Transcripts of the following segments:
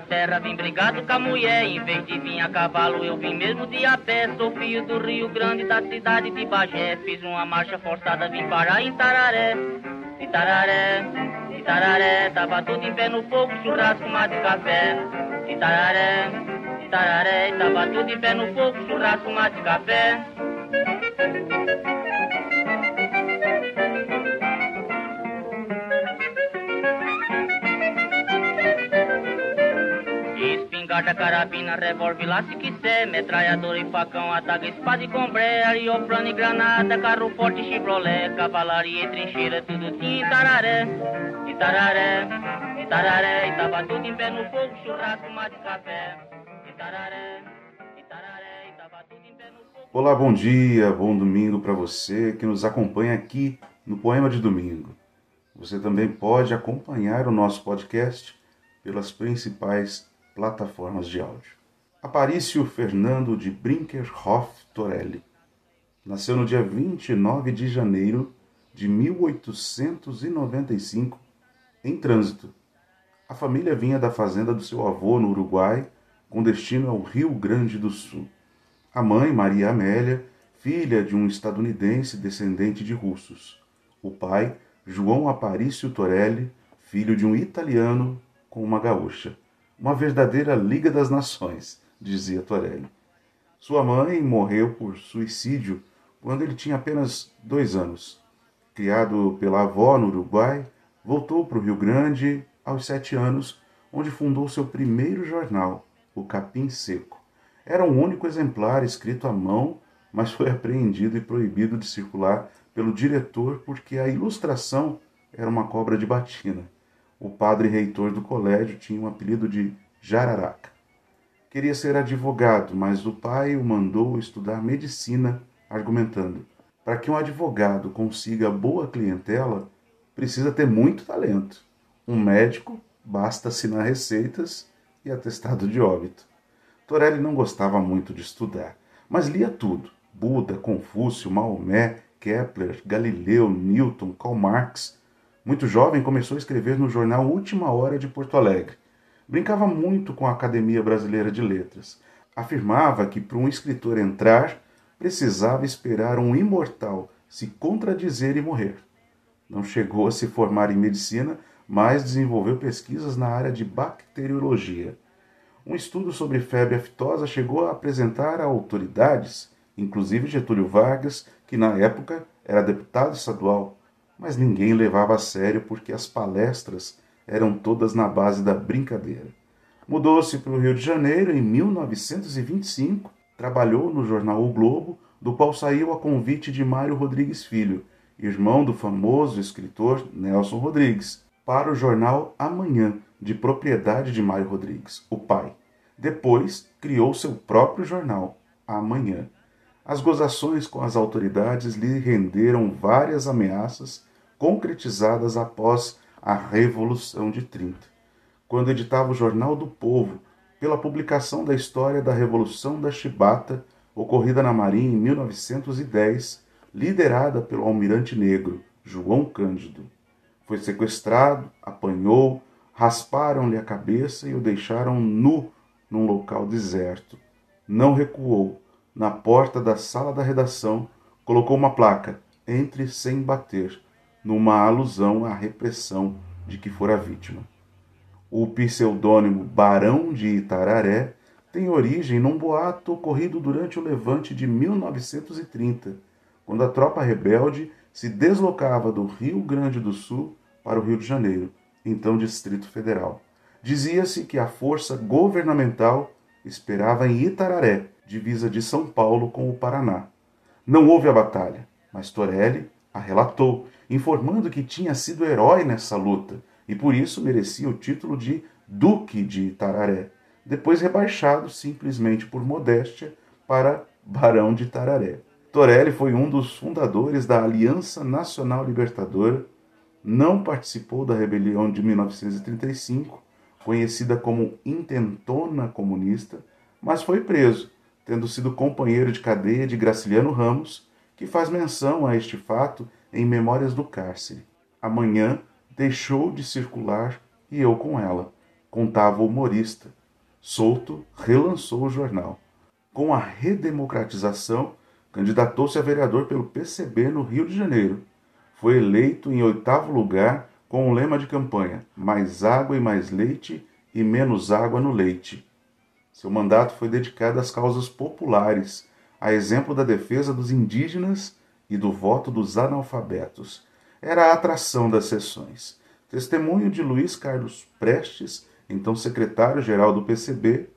terra, vim brigado com a mulher. Em vez de vir a cavalo, eu vim mesmo de a pé. Sou filho do Rio Grande, da cidade de Bagé. Fiz uma marcha forçada, vim parar em Tararé. Itararé, Itararé, tava tudo em pé no fogo, churrasco, mate de café. Itararé, Itararé, tava tudo em pé no fogo, churrasco, mate de café. Espingarda, carabina, revólver, lá se quiser Metralhador e facão, ataque, espada e combré Arioplano e granada, carro forte, chevrolet Cavalaria e trincheira, tudo tinha Itararé Itararé, Itararé E tava tudo em pé no fogo, churrasco, mate, café Itararé, Itararé E tava tudo em pé no fogo Olá, bom dia, bom domingo para você que nos acompanha aqui no Poema de Domingo. Você também pode acompanhar o nosso podcast pelas principais plataformas de áudio. Aparício Fernando de Brinkerhoff Torelli nasceu no dia 29 de janeiro de 1895 em Trânsito. A família vinha da fazenda do seu avô no Uruguai, com destino ao Rio Grande do Sul. A mãe, Maria Amélia, filha de um estadunidense descendente de russos. O pai, João Aparício Torelli, filho de um italiano com uma gaúcha. Uma verdadeira Liga das Nações, dizia Torelli. Sua mãe morreu por suicídio quando ele tinha apenas dois anos. Criado pela avó no Uruguai, voltou para o Rio Grande aos sete anos, onde fundou seu primeiro jornal, o Capim Seco. Era um único exemplar escrito à mão, mas foi apreendido e proibido de circular pelo diretor porque a ilustração era uma cobra de batina. O padre reitor do colégio tinha um apelido de Jararaca. Queria ser advogado, mas o pai o mandou estudar medicina, argumentando: para que um advogado consiga boa clientela, precisa ter muito talento. Um médico basta assinar receitas e atestado de óbito. Torelli não gostava muito de estudar, mas lia tudo: Buda, Confúcio, Maomé, Kepler, Galileu, Newton, Karl Marx muito jovem, começou a escrever no jornal Última Hora de Porto Alegre. Brincava muito com a Academia Brasileira de Letras. Afirmava que para um escritor entrar, precisava esperar um imortal se contradizer e morrer. Não chegou a se formar em medicina, mas desenvolveu pesquisas na área de bacteriologia. Um estudo sobre febre aftosa chegou a apresentar a autoridades, inclusive Getúlio Vargas, que na época era deputado estadual, mas ninguém levava a sério porque as palestras eram todas na base da brincadeira. Mudou-se para o Rio de Janeiro em 1925, trabalhou no jornal O Globo, do qual saiu a convite de Mário Rodrigues Filho, irmão do famoso escritor Nelson Rodrigues, para o jornal Amanhã, de propriedade de Mário Rodrigues, o pai. Depois criou seu próprio jornal, Amanhã. As gozações com as autoridades lhe renderam várias ameaças concretizadas após a Revolução de 30, quando editava o Jornal do Povo, pela publicação da história da Revolução da Chibata, ocorrida na Marinha em 1910, liderada pelo almirante negro João Cândido. Foi sequestrado, apanhou, rasparam-lhe a cabeça e o deixaram nu num local deserto. Não recuou. Na porta da sala da redação, colocou uma placa: Entre sem bater numa alusão à repressão de que fora vítima. O pseudônimo Barão de Itararé tem origem num boato ocorrido durante o levante de 1930, quando a tropa rebelde se deslocava do Rio Grande do Sul para o Rio de Janeiro, então Distrito Federal. Dizia-se que a força governamental esperava em Itararé, divisa de São Paulo com o Paraná. Não houve a batalha, mas Torelli a relatou, informando que tinha sido herói nessa luta e por isso merecia o título de Duque de Itararé, depois rebaixado simplesmente por modéstia para Barão de Itararé. Torelli foi um dos fundadores da Aliança Nacional Libertadora, não participou da rebelião de 1935, conhecida como Intentona Comunista, mas foi preso, tendo sido companheiro de cadeia de Graciliano Ramos que faz menção a este fato em Memórias do Cárcere. Amanhã deixou de circular e eu com ela. contava o humorista. Souto relançou o jornal. Com a redemocratização, candidatou-se a vereador pelo PCB no Rio de Janeiro. Foi eleito em oitavo lugar com o lema de campanha: Mais água e mais leite e menos água no leite. Seu mandato foi dedicado às causas populares, a exemplo da defesa dos indígenas e do voto dos analfabetos. Era a atração das sessões. Testemunho de Luiz Carlos Prestes, então secretário-geral do PCB,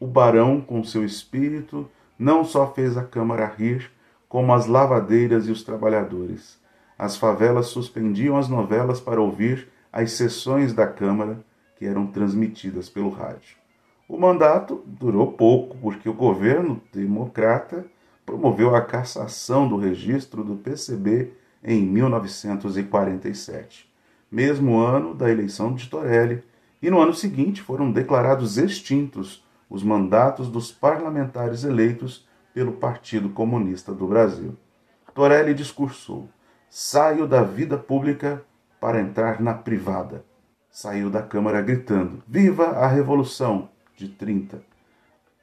o barão, com seu espírito, não só fez a Câmara rir, como as lavadeiras e os trabalhadores. As favelas suspendiam as novelas para ouvir as sessões da Câmara que eram transmitidas pelo rádio. O mandato durou pouco, porque o governo democrata promoveu a cassação do registro do PCB em 1947, mesmo ano da eleição de Torelli, e no ano seguinte foram declarados extintos os mandatos dos parlamentares eleitos pelo Partido Comunista do Brasil. Torelli discursou: saio da vida pública para entrar na privada. Saiu da Câmara gritando: Viva a Revolução! de 30.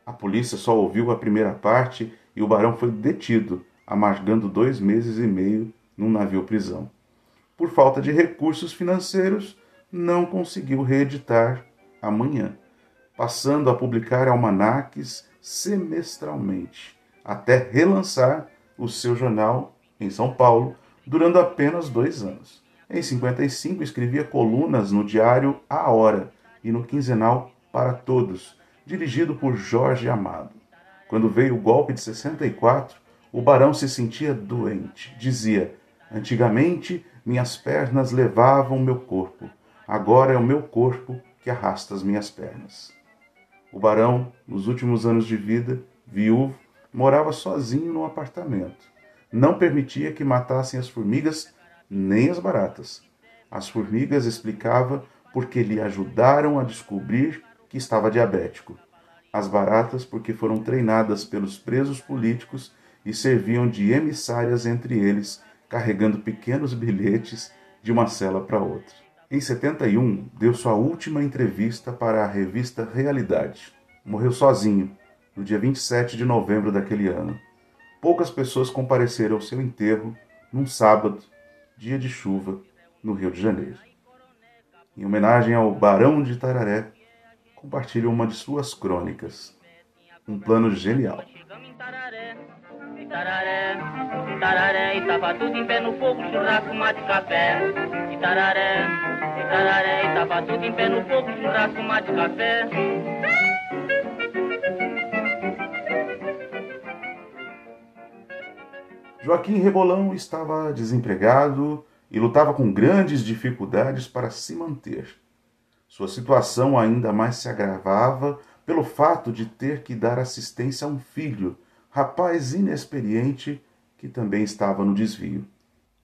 A polícia só ouviu a primeira parte e o barão foi detido, amargando dois meses e meio num navio-prisão. Por falta de recursos financeiros, não conseguiu reeditar Amanhã, passando a publicar almanaques semestralmente, até relançar o seu jornal em São Paulo, durando apenas dois anos. Em 55, escrevia colunas no diário A Hora e no quinzenal Para Todos, dirigido por Jorge Amado. Quando veio o golpe de 64, o barão se sentia doente. Dizia: Antigamente minhas pernas levavam meu corpo, agora é o meu corpo que arrasta as minhas pernas. O barão, nos últimos anos de vida, viúvo, morava sozinho num apartamento. Não permitia que matassem as formigas nem as baratas. As formigas explicava porque lhe ajudaram a descobrir que estava diabético. As baratas porque foram treinadas pelos presos políticos e serviam de emissárias entre eles, carregando pequenos bilhetes de uma cela para outra. Em 71, deu sua última entrevista para a revista Realidade. Morreu sozinho, no dia 27 de novembro daquele ano. Poucas pessoas compareceram ao seu enterro num sábado, dia de chuva, no Rio de Janeiro. Em homenagem ao Barão de Tararé, compartilho uma de suas crônicas. Um plano genial. Itararé, Itararé, e tava tudo em pé no fogo, churrasco, mate, café. Itararé, Itararé, e tava tudo em pé no fogo, churrasco, mate, café. Joaquim Rebolão estava desempregado e lutava com grandes dificuldades para se manter. Sua situação ainda mais se agravava pelo fato de ter que dar assistência a um filho, rapaz inexperiente, que também estava no desvio.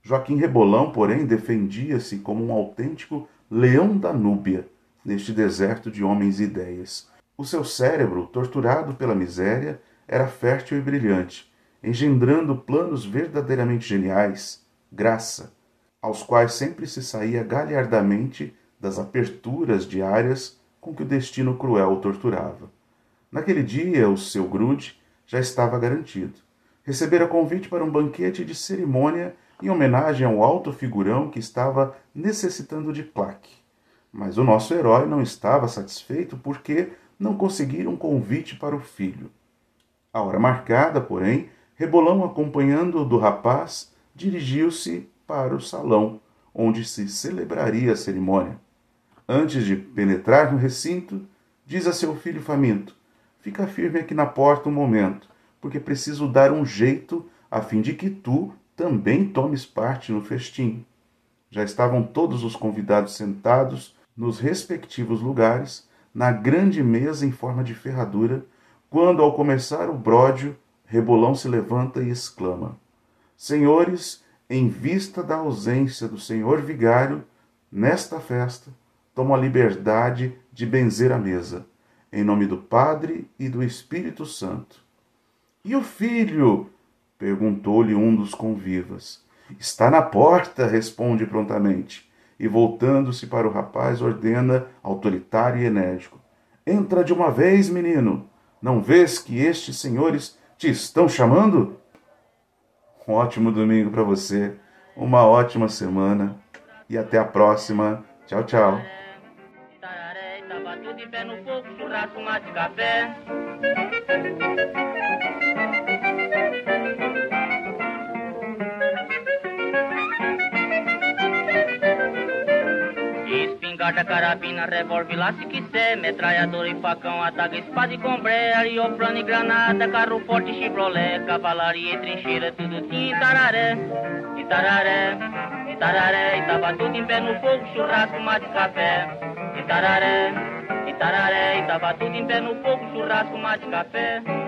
Joaquim Rebolão, porém, defendia-se como um autêntico leão da Núbia, neste deserto de homens e ideias. O seu cérebro, torturado pela miséria, era fértil e brilhante, engendrando planos verdadeiramente geniais, graça, aos quais sempre se saía galhardamente das aperturas diárias com que o destino cruel o torturava. Naquele dia, o seu grude já estava garantido. Recebera convite para um banquete de cerimônia em homenagem ao alto figurão que estava necessitando de claque. Mas o nosso herói não estava satisfeito porque não conseguira um convite para o filho. A hora marcada, porém, Rebolão, acompanhando do rapaz, dirigiu-se para o salão onde se celebraria a cerimônia. Antes de penetrar no recinto, diz a seu filho faminto: Fica firme aqui na porta um momento, porque preciso dar um jeito a fim de que tu também tomes parte no festim. Já estavam todos os convidados sentados nos respectivos lugares, na grande mesa em forma de ferradura, quando, ao começar o bródio, Rebolão se levanta e exclama: Senhores, em vista da ausência do senhor vigário, nesta festa, tomo a liberdade de benzer a mesa, em nome do Padre e do Espírito Santo. E o filho? perguntou-lhe um dos convivas. Está na porta, responde prontamente. e, voltando-se para o rapaz, ordena, autoritário e enérgico: Entra de uma vez, menino! Não vês que estes senhores te estão chamando? Um ótimo domingo para você, uma ótima semana e até a próxima. Tchau, tchau. Espingarda, carabina, revólver, lá se quiser Metralhador e facão, ataque, espada e combré Arioplano e granada, carro forte, chevrolet Cavalaria e trincheira, tudo tinha Itararé Itararé, Itararé E tava tudo em pé no fogo, churrasco, mate, café Itararé, Itararé E tava tudo em pé no fogo, churrasco, mate, café